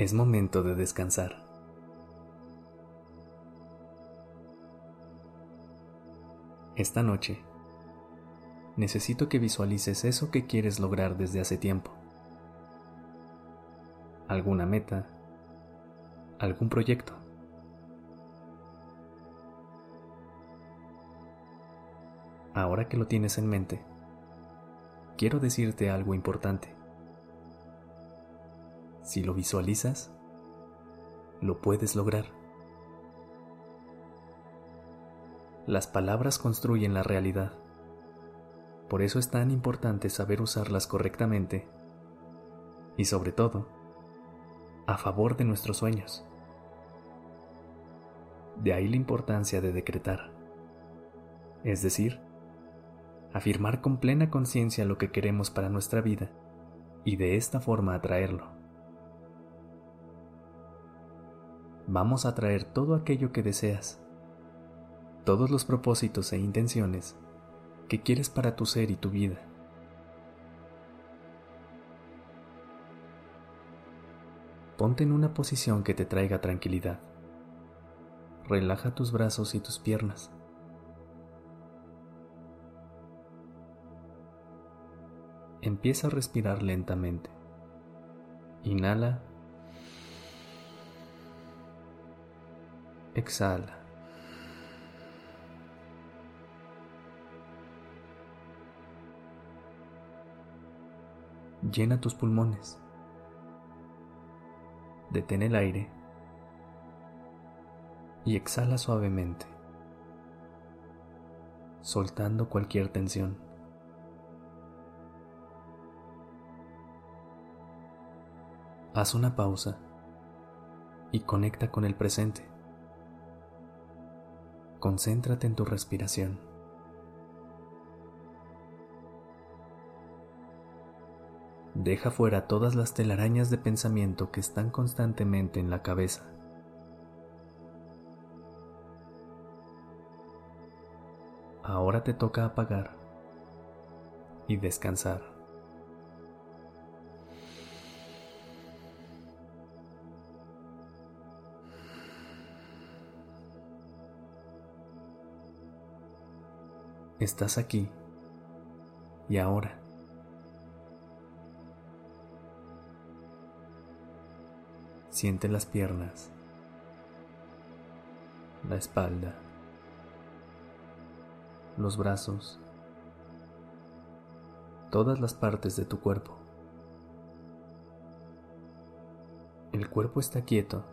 Es momento de descansar. Esta noche, necesito que visualices eso que quieres lograr desde hace tiempo. Alguna meta, algún proyecto. Ahora que lo tienes en mente, quiero decirte algo importante. Si lo visualizas, lo puedes lograr. Las palabras construyen la realidad. Por eso es tan importante saber usarlas correctamente y sobre todo, a favor de nuestros sueños. De ahí la importancia de decretar, es decir, afirmar con plena conciencia lo que queremos para nuestra vida y de esta forma atraerlo. Vamos a atraer todo aquello que deseas, todos los propósitos e intenciones que quieres para tu ser y tu vida. Ponte en una posición que te traiga tranquilidad. Relaja tus brazos y tus piernas. empieza a respirar lentamente. Inhala. Exhala. Llena tus pulmones. Detén el aire y exhala suavemente, soltando cualquier tensión. haz una pausa y conecta con el presente. Concéntrate en tu respiración. Deja fuera todas las telarañas de pensamiento que están constantemente en la cabeza. Ahora te toca apagar y descansar. Estás aquí y ahora. Siente las piernas, la espalda, los brazos, todas las partes de tu cuerpo. El cuerpo está quieto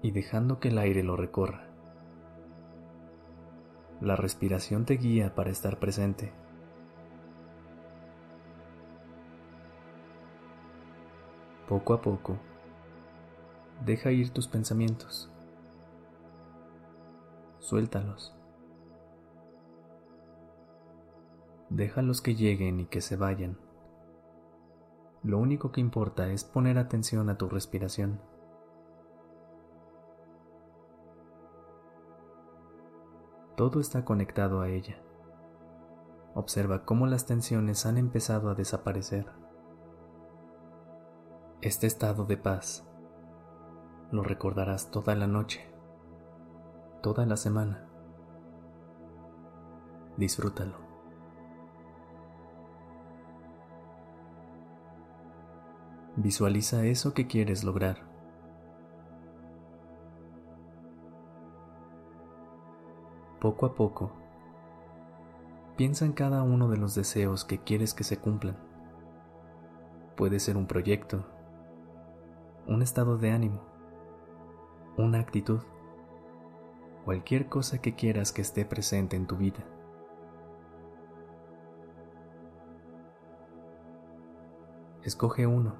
y dejando que el aire lo recorra. La respiración te guía para estar presente. Poco a poco, deja ir tus pensamientos. Suéltalos. Déjalos que lleguen y que se vayan. Lo único que importa es poner atención a tu respiración. Todo está conectado a ella. Observa cómo las tensiones han empezado a desaparecer. Este estado de paz lo recordarás toda la noche, toda la semana. Disfrútalo. Visualiza eso que quieres lograr. Poco a poco, piensa en cada uno de los deseos que quieres que se cumplan. Puede ser un proyecto, un estado de ánimo, una actitud, cualquier cosa que quieras que esté presente en tu vida. Escoge uno.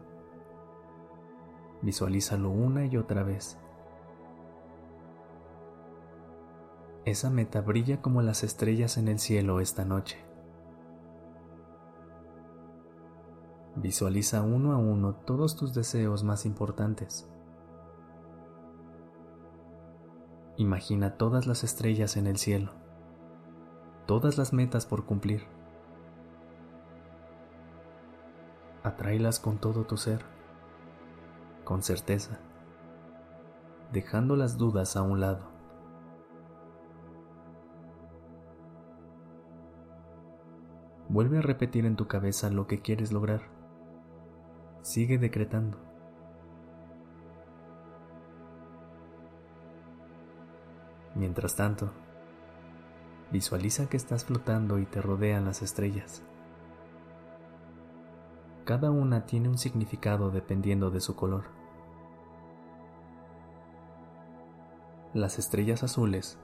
Visualízalo una y otra vez. Esa meta brilla como las estrellas en el cielo esta noche. Visualiza uno a uno todos tus deseos más importantes. Imagina todas las estrellas en el cielo, todas las metas por cumplir. Atráelas con todo tu ser, con certeza, dejando las dudas a un lado. Vuelve a repetir en tu cabeza lo que quieres lograr. Sigue decretando. Mientras tanto, visualiza que estás flotando y te rodean las estrellas. Cada una tiene un significado dependiendo de su color. Las estrellas azules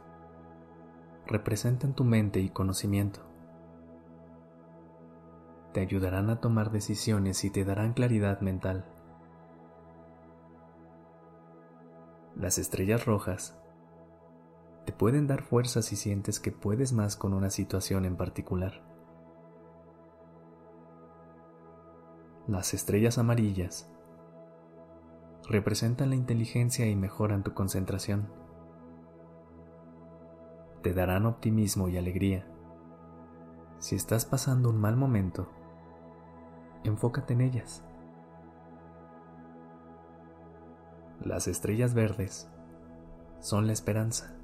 representan tu mente y conocimiento. Te ayudarán a tomar decisiones y te darán claridad mental. Las estrellas rojas te pueden dar fuerza si sientes que puedes más con una situación en particular. Las estrellas amarillas representan la inteligencia y mejoran tu concentración. Te darán optimismo y alegría. Si estás pasando un mal momento, enfócate en ellas. Las estrellas verdes son la esperanza.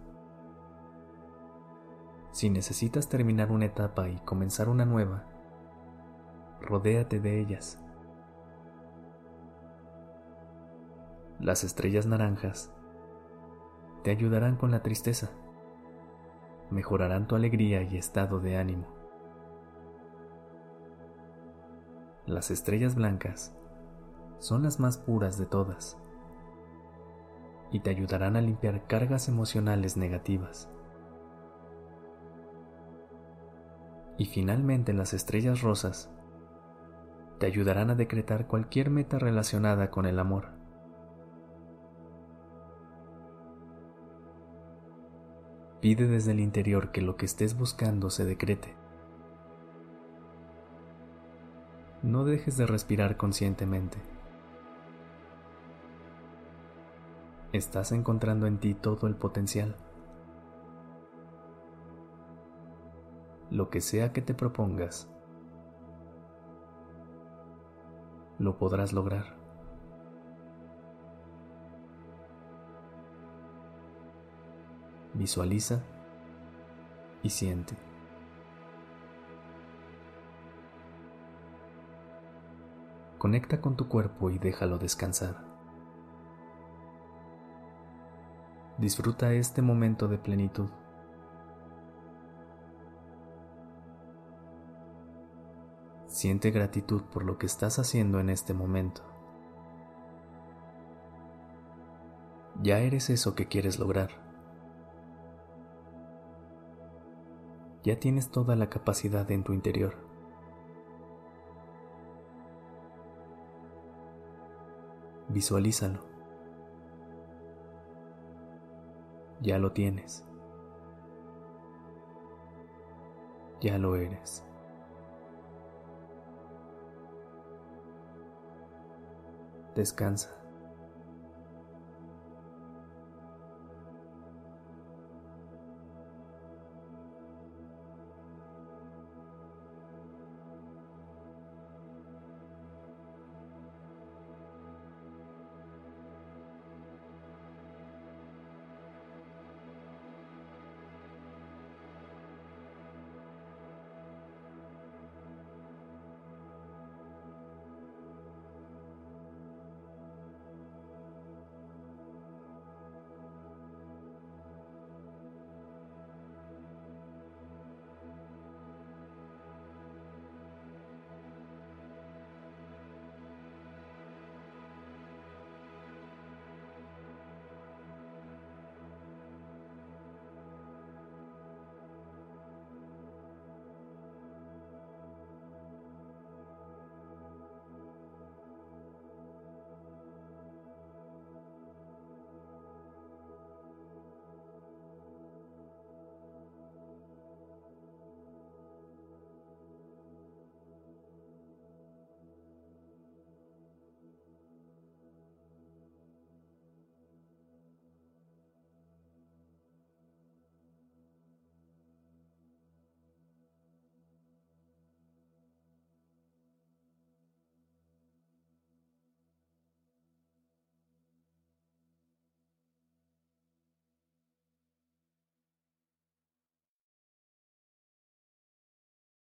Si necesitas terminar una etapa y comenzar una nueva, rodéate de ellas. Las estrellas naranjas te ayudarán con la tristeza, mejorarán tu alegría y estado de ánimo. Las estrellas blancas son las más puras de todas y te ayudarán a limpiar cargas emocionales negativas. Y finalmente las estrellas rosas te ayudarán a decretar cualquier meta relacionada con el amor. Pide desde el interior que lo que estés buscando se decrete. No dejes de respirar conscientemente. Estás encontrando en ti todo el potencial. lo que sea que te propongas, lo podrás lograr. Visualiza y siente. Conecta con tu cuerpo y déjalo descansar. Disfruta este momento de plenitud. Siente gratitud por lo que estás haciendo en este momento. Ya eres eso que quieres lograr. Ya tienes toda la capacidad en tu interior. Visualízalo. Ya lo tienes. Ya lo eres. Descansa.